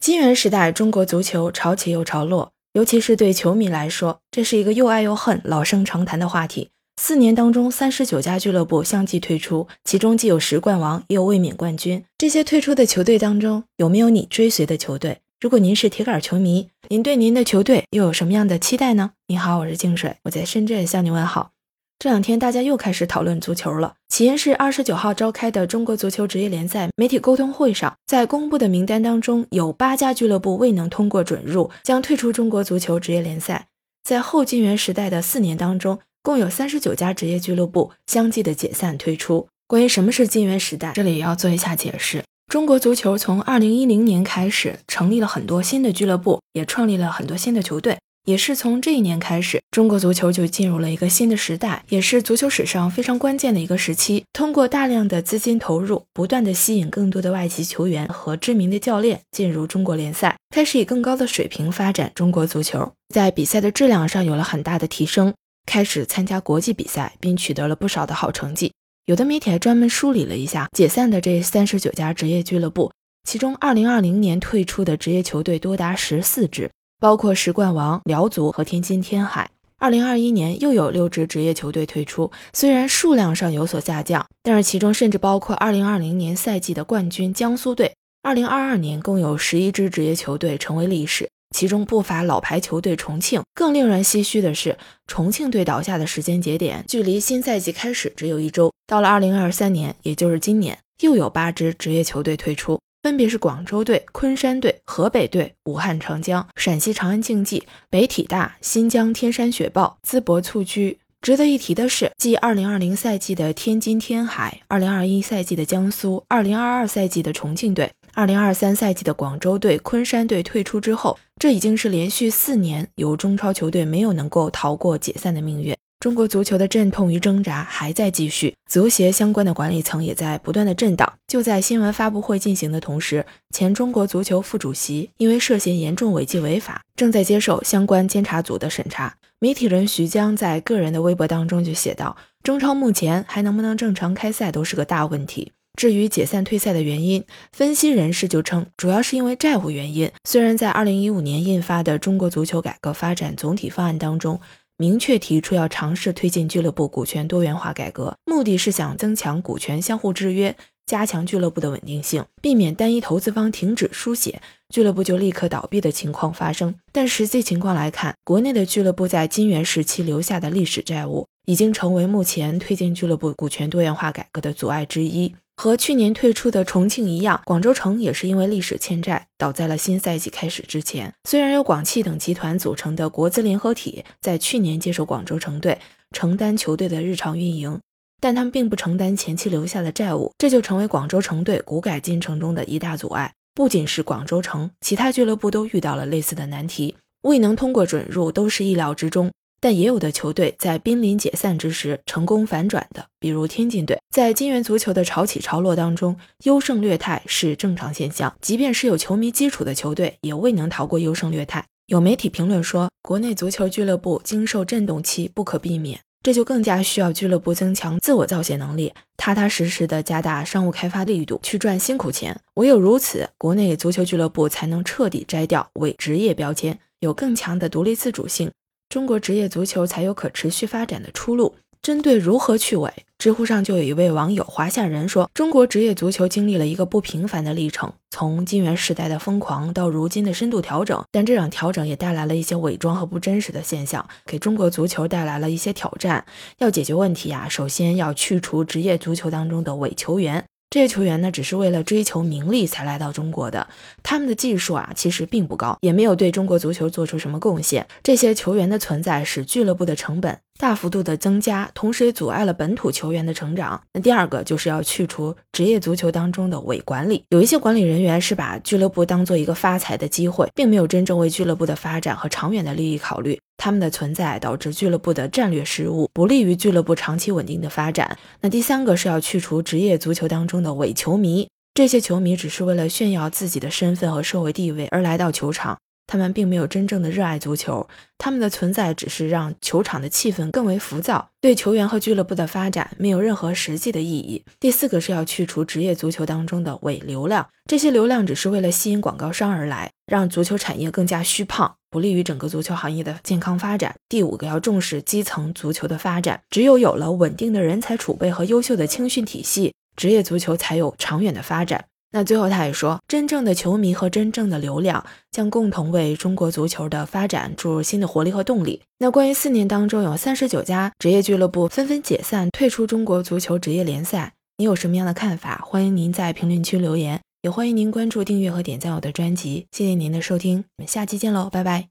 金元时代，中国足球潮起又潮落，尤其是对球迷来说，这是一个又爱又恨、老生常谈的话题。四年当中，三十九家俱乐部相继退出，其中既有十冠王，也有卫冕冠军。这些退出的球队当中，有没有你追随的球队？如果您是铁杆球迷，您对您的球队又有什么样的期待呢？你好，我是静水，我在深圳向你问好。这两天大家又开始讨论足球了，起因是二十九号召开的中国足球职业联赛媒体沟通会上，在公布的名单当中，有八家俱乐部未能通过准入，将退出中国足球职业联赛。在后金元时代的四年当中，共有三十九家职业俱乐部相继的解散退出。关于什么是金元时代，这里也要做一下解释。中国足球从二零一零年开始成立了很多新的俱乐部，也创立了很多新的球队。也是从这一年开始，中国足球就进入了一个新的时代，也是足球史上非常关键的一个时期。通过大量的资金投入，不断的吸引更多的外籍球员和知名的教练进入中国联赛，开始以更高的水平发展中国足球，在比赛的质量上有了很大的提升，开始参加国际比赛，并取得了不少的好成绩。有的媒体还专门梳理了一下解散的这三十九家职业俱乐部，其中二零二零年退出的职业球队多达十四支。包括十冠王辽足和天津天海。二零二一年又有六支职业球队退出，虽然数量上有所下降，但是其中甚至包括二零二零年赛季的冠军江苏队。二零二二年共有十一支职业球队成为历史，其中不乏老牌球队重庆。更令人唏嘘的是，重庆队倒下的时间节点距离新赛季开始只有一周。到了二零二三年，也就是今年，又有八支职业球队退出。分别是广州队、昆山队、河北队、武汉长江、陕西长安竞技、北体大、新疆天山雪豹、淄博蹴鞠。值得一提的是，继2020赛季的天津天海、2021赛季的江苏、2022赛季的重庆队、2023赛季的广州队、昆山队退出之后，这已经是连续四年有中超球队没有能够逃过解散的命运。中国足球的阵痛与挣扎还在继续，足协相关的管理层也在不断的震荡。就在新闻发布会进行的同时，前中国足球副主席因为涉嫌严重违纪违法，正在接受相关监察组的审查。媒体人徐江在个人的微博当中就写道：“中超目前还能不能正常开赛都是个大问题。至于解散退赛的原因，分析人士就称，主要是因为债务原因。虽然在2015年印发的《中国足球改革发展总体方案》当中。”明确提出要尝试推进俱乐部股权多元化改革，目的是想增强股权相互制约，加强俱乐部的稳定性，避免单一投资方停止输血，俱乐部就立刻倒闭的情况发生。但实际情况来看，国内的俱乐部在金元时期留下的历史债务，已经成为目前推进俱乐部股权多元化改革的阻碍之一。和去年退出的重庆一样，广州城也是因为历史欠债倒在了新赛季开始之前。虽然由广汽等集团组成的国资联合体在去年接手广州城队，承担球队的日常运营，但他们并不承担前期留下的债务，这就成为广州城队股改进程中的一大阻碍。不仅是广州城，其他俱乐部都遇到了类似的难题，未能通过准入都是意料之中。但也有的球队在濒临解散之时成功反转的，比如天津队。在金元足球的潮起潮落当中，优胜劣汰是正常现象。即便是有球迷基础的球队，也未能逃过优胜劣汰。有媒体评论说，国内足球俱乐部经受震动期不可避免，这就更加需要俱乐部增强自我造血能力，踏踏实实的加大商务开发力度，去赚辛苦钱。唯有如此，国内足球俱乐部才能彻底摘掉伪职业标签，有更强的独立自主性。中国职业足球才有可持续发展的出路。针对如何去伪，知乎上就有一位网友华夏人说：“中国职业足球经历了一个不平凡的历程，从金元时代的疯狂到如今的深度调整，但这场调整也带来了一些伪装和不真实的现象，给中国足球带来了一些挑战。要解决问题啊，首先要去除职业足球当中的伪球员。”这些球员呢，只是为了追求名利才来到中国的。他们的技术啊，其实并不高，也没有对中国足球做出什么贡献。这些球员的存在使俱乐部的成本大幅度的增加，同时也阻碍了本土球员的成长。那第二个就是要去除职业足球当中的伪管理。有一些管理人员是把俱乐部当做一个发财的机会，并没有真正为俱乐部的发展和长远的利益考虑。他们的存在导致俱乐部的战略失误，不利于俱乐部长期稳定的发展。那第三个是要去除职业足球当中的伪球迷，这些球迷只是为了炫耀自己的身份和社会地位而来到球场，他们并没有真正的热爱足球，他们的存在只是让球场的气氛更为浮躁，对球员和俱乐部的发展没有任何实际的意义。第四个是要去除职业足球当中的伪流量，这些流量只是为了吸引广告商而来，让足球产业更加虚胖，不利于整个足球行业的健康发展。第五个要重视基层足球的发展，只有有了稳定的人才储备和优秀的青训体系，职业足球才有长远的发展。那最后他也说，真正的球迷和真正的流量将共同为中国足球的发展注入新的活力和动力。那关于四年当中有三十九家职业俱乐部纷纷解散退出中国足球职业联赛，你有什么样的看法？欢迎您在评论区留言，也欢迎您关注、订阅和点赞我的专辑。谢谢您的收听，我们下期见喽，拜拜。